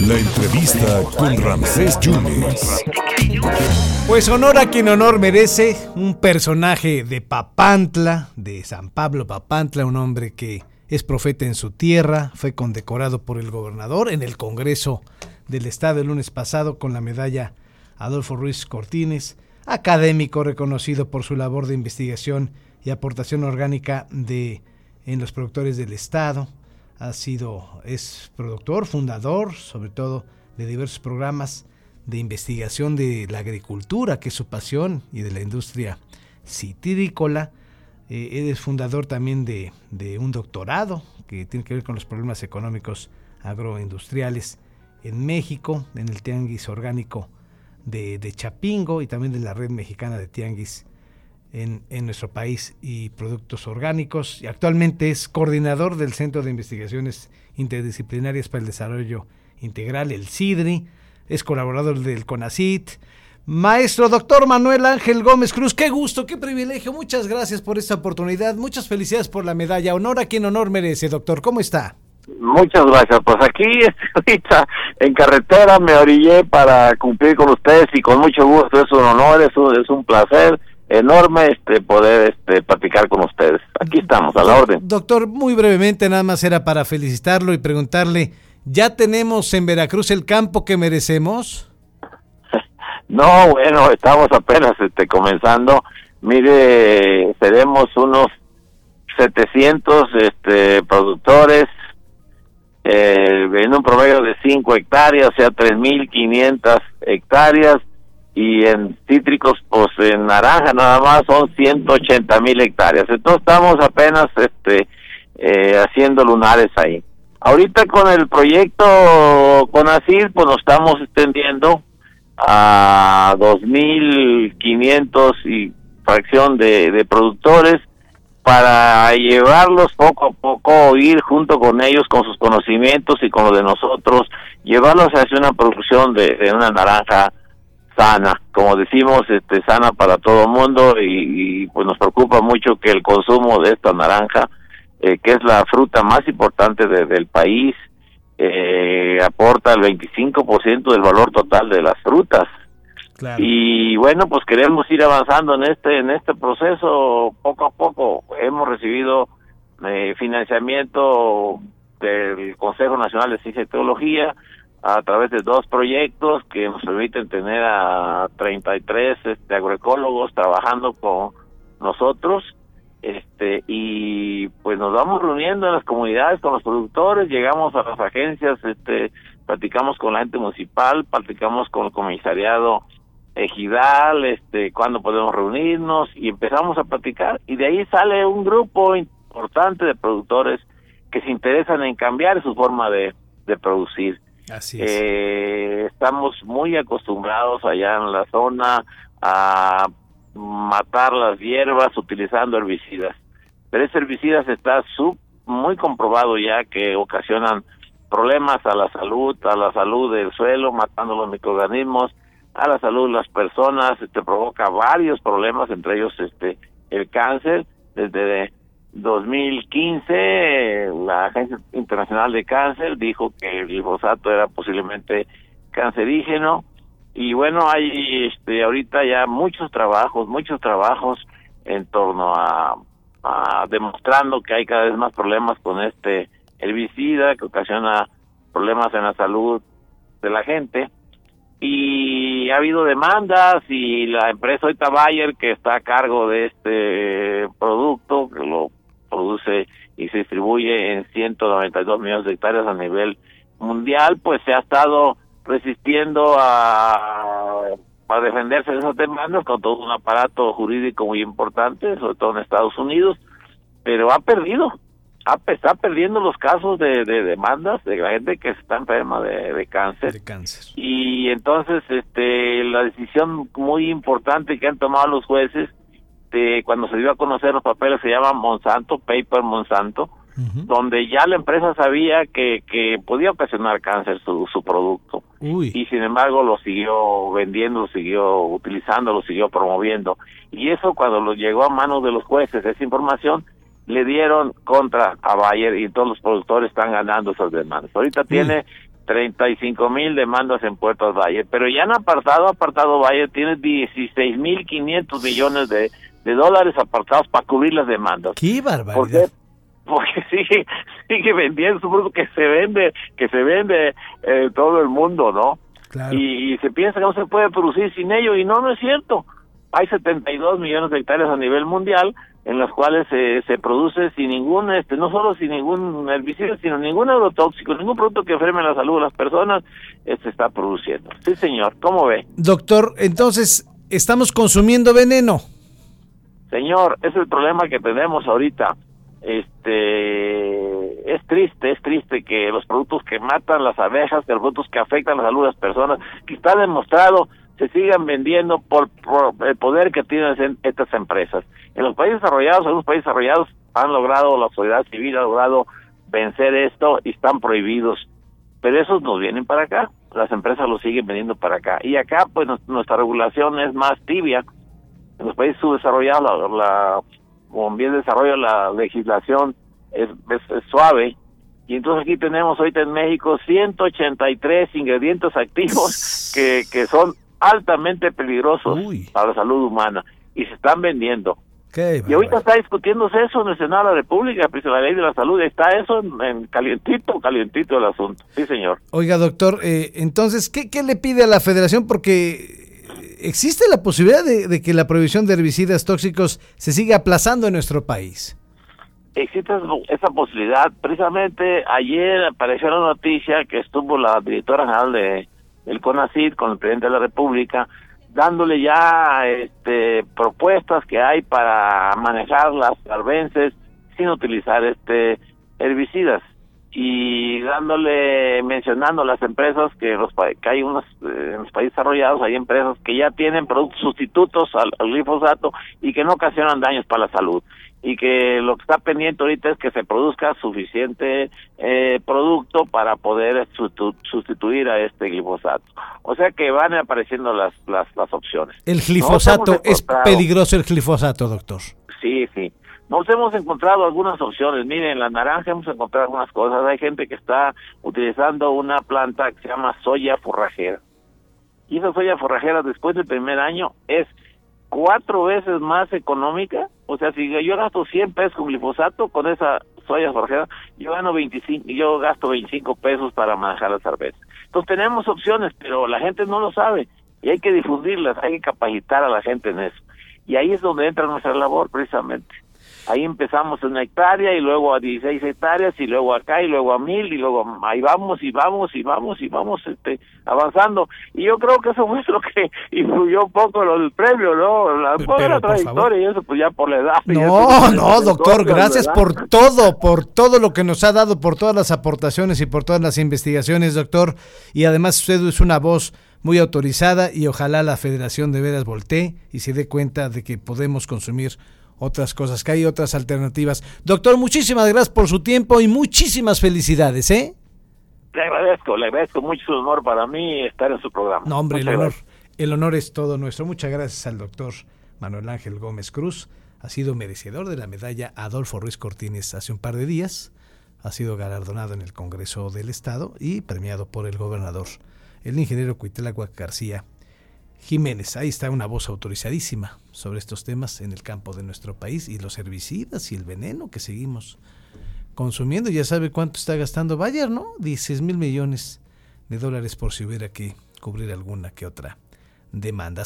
La entrevista con Ramsés Yunes. Pues honor a quien honor merece, un personaje de Papantla, de San Pablo Papantla, un hombre que es profeta en su tierra, fue condecorado por el gobernador en el Congreso del Estado el lunes pasado con la medalla Adolfo Ruiz Cortines, académico reconocido por su labor de investigación y aportación orgánica de en los productores del Estado, ha sido, es productor, fundador, sobre todo, de diversos programas de investigación de la agricultura, que es su pasión, y de la industria citrícola. Eh, es fundador también de, un doctorado que tiene que ver con los problemas económicos agroindustriales en México, en el Tianguis Orgánico de, de Chapingo y también de la Red Mexicana de Tianguis en, nuestro país y productos orgánicos. Y actualmente es coordinador del Centro de Investigaciones Interdisciplinarias para el Desarrollo Integral, el CIDRI. Es colaborador del CONACIT. Maestro doctor Manuel Ángel Gómez Cruz, qué gusto, qué privilegio. Muchas gracias por esta oportunidad. Muchas felicidades por la medalla. Honor a quien honor merece, doctor. ¿Cómo está? Muchas gracias. Pues aquí ahorita en carretera me orillé para cumplir con ustedes y con mucho gusto. Es un honor, es es un placer enorme este poder este platicar con ustedes. Aquí estamos, a la orden. Doctor, muy brevemente nada más era para felicitarlo y preguntarle, ¿ya tenemos en Veracruz el campo que merecemos? No, bueno, estamos apenas este comenzando. Mire, seremos unos 700 este productores eh, en un promedio de 5 hectáreas, o sea, 3.500 hectáreas y en cítricos, pues en naranja nada más son 180 mil hectáreas. Entonces estamos apenas este eh, haciendo lunares ahí. Ahorita con el proyecto CONACID, pues nos estamos extendiendo a 2.500 y fracción de, productores para llevarlos poco a poco, ir junto con ellos, con sus conocimientos y con los de nosotros, llevarlos hacia una producción de una naranja sana, como decimos, este, sana para todo el mundo y, pues nos preocupa mucho que el consumo de esta naranja, eh, que es la fruta más importante del país, eh, aporta el 25% del valor total de las frutas. Y bueno, pues queremos ir avanzando en este en este proceso poco a poco. Hemos recibido eh, financiamiento del Consejo Nacional de Ciencia y Tecnología, a través de dos proyectos que nos permiten tener a 33 este, agroecólogos trabajando con nosotros este y pues nos vamos reuniendo en las comunidades con los productores llegamos a las agencias este platicamos con la gente municipal platicamos con el comisariado ejidal este cuándo podemos reunirnos y empezamos a platicar y de ahí sale un grupo importante de productores que se interesan en cambiar su forma de, de producir Así Eh, estamos muy acostumbrados allá en la zona a matar las hierbas utilizando herbicidas. Pero ese herbicidas está sub, muy comprobado ya que ocasionan problemas a la salud, a la salud del suelo, matando los microorganismos, a la salud de las personas, te provoca varios problemas, entre ellos este el cáncer, desde 2015 la Agencia Internacional de Cáncer dijo que el glifosato era posiblemente cancerígeno. Y bueno hay este ahorita ya muchos trabajos muchos trabajos en torno a, a demostrando que hay cada vez más problemas con este herbicida que ocasiona problemas en la salud de la gente. Y ha habido demandas y la empresa Oita Bayer que está a cargo de este producto que lo produce y se distribuye en 192 millones de hectáreas a nivel mundial, pues se ha estado resistiendo a, a defenderse de esas demandas con todo un aparato jurídico muy importante, sobre todo en Estados Unidos, pero ha perdido, ha, está perdiendo los casos de, de demandas de la gente que está enferma de, de cáncer. De cáncer. Y entonces este la decisión muy importante que han tomado los jueces este, cuando se dio a conocer los papeles se llama Monsanto, Paper Monsanto, donde ya la empresa sabía que, que podía ocasionar cáncer su, su producto. Y sin embargo lo siguió vendiendo, lo siguió utilizando, lo siguió promoviendo. Y eso cuando lo llegó a manos de los jueces, esa información, le dieron contra a Bayer y todos los productores están ganando esas demandas. Ahorita tiene 35 mil demandas en Puerto Bayer, pero ya han apartado, apartado Bayer tiene 16 mil 500 millones de, de dólares apartados para cubrir las demandas. ¡Qué barbaridad! porque sigue sigue vendiendo su producto que se vende que se vende en todo el mundo no y, se piensa que no se puede producir sin ello y no no es cierto. Hay 72 millones de hectáreas a nivel mundial en las cuales se, se produce sin ningún este no solo sin ningún herbicida sino ningún agrotóxico ningún producto que enferme la salud de las personas se este está produciendo. Sí señor cómo ve doctor entonces estamos consumiendo veneno señor es el problema que tenemos ahorita este es triste, es triste que los productos que matan las abejas, que los productos que afectan la salud de las personas, que está demostrado, se sigan vendiendo por, el poder que tienen estas empresas. En los países desarrollados, algunos países desarrollados han logrado, la sociedad civil ha logrado vencer esto y están prohibidos, pero esos nos vienen para acá, las empresas los siguen vendiendo para acá. Y acá, pues nuestra regulación es más tibia. En los países subdesarrollados la con bien desarrollo la legislación es, es, suave. Y entonces aquí tenemos ahorita en México 183 ingredientes activos que, que son altamente peligrosos para la salud humana y se están vendiendo. y ahorita está discutiéndose eso en el Senado de la República, pues la ley de la salud, está eso en, calientito, calientito el asunto. Sí, señor. Oiga, doctor, eh, entonces, ¿qué, ¿qué le pide a la federación? Porque ¿existe la posibilidad de, que la prohibición de herbicidas tóxicos se siga aplazando en nuestro país? Existe esa posibilidad. Precisamente ayer apareció la noticia que estuvo la directora general de, del CONACID con el presidente de la República dándole ya este, propuestas que hay para manejar las arbences sin utilizar este herbicidas y dándole, mencionando las empresas que, los, que hay unos, eh, en los países desarrollados, hay empresas que ya tienen productos sustitutos al, glifosato y que no ocasionan daños para la salud. Y que lo que está pendiente ahorita es que se produzca suficiente eh, producto para poder sustituir a este glifosato. O sea que van apareciendo las, las, las opciones. El glifosato, es peligroso el glifosato, doctor. Sí, sí. Nos hemos encontrado algunas opciones. Miren, en la naranja hemos encontrado algunas cosas. Hay gente que está utilizando una planta que se llama soya forrajera. Y esa soya forrajera después del primer año es cuatro veces más económica. O sea, si yo gasto 100 pesos con glifosato, con esa soya forrajera, yo gano 25, yo gasto 25 pesos para manejar la cerveza. Entonces tenemos opciones, pero la gente no lo sabe y hay que difundirlas, hay que capacitar a la gente en eso. Y ahí es donde entra nuestra labor precisamente. Ahí empezamos en una hectárea y luego a 16 hectáreas y luego acá y luego a mil y luego ahí vamos y vamos y vamos y vamos este, avanzando. Y yo creo que eso fue lo que influyó un poco lo del premio, ¿no? La, la trayectoria y eso pues ya por la edad. No, no, doctor, gracias por todo, por todo lo que nos ha dado, por todas las aportaciones y por todas las investigaciones, doctor. Y además usted es una voz muy autorizada y ojalá la Federación de Veras voltee y se dé cuenta de que podemos consumir otras cosas, que hay otras alternativas. Doctor, muchísimas gracias por su tiempo y muchísimas felicidades, ¿eh? Le agradezco, le agradezco mucho honor para mí estar en su programa. No, hombre, el honor, el honor es todo nuestro. Muchas gracias al doctor Manuel Ángel Gómez Cruz. Ha sido merecedor de la medalla Adolfo Ruiz Cortines hace un par de días. Ha sido galardonado en el Congreso del Estado y premiado por el gobernador, el ingeniero Cuitelagua García Jiménez. Ahí está una voz autorizadísima sobre estos temas en el campo de nuestro país y los herbicidas y el veneno que seguimos consumiendo. Ya sabe cuánto está gastando Bayer, ¿no? 16 mil millones de dólares por si hubiera que cubrir alguna que otra demanda.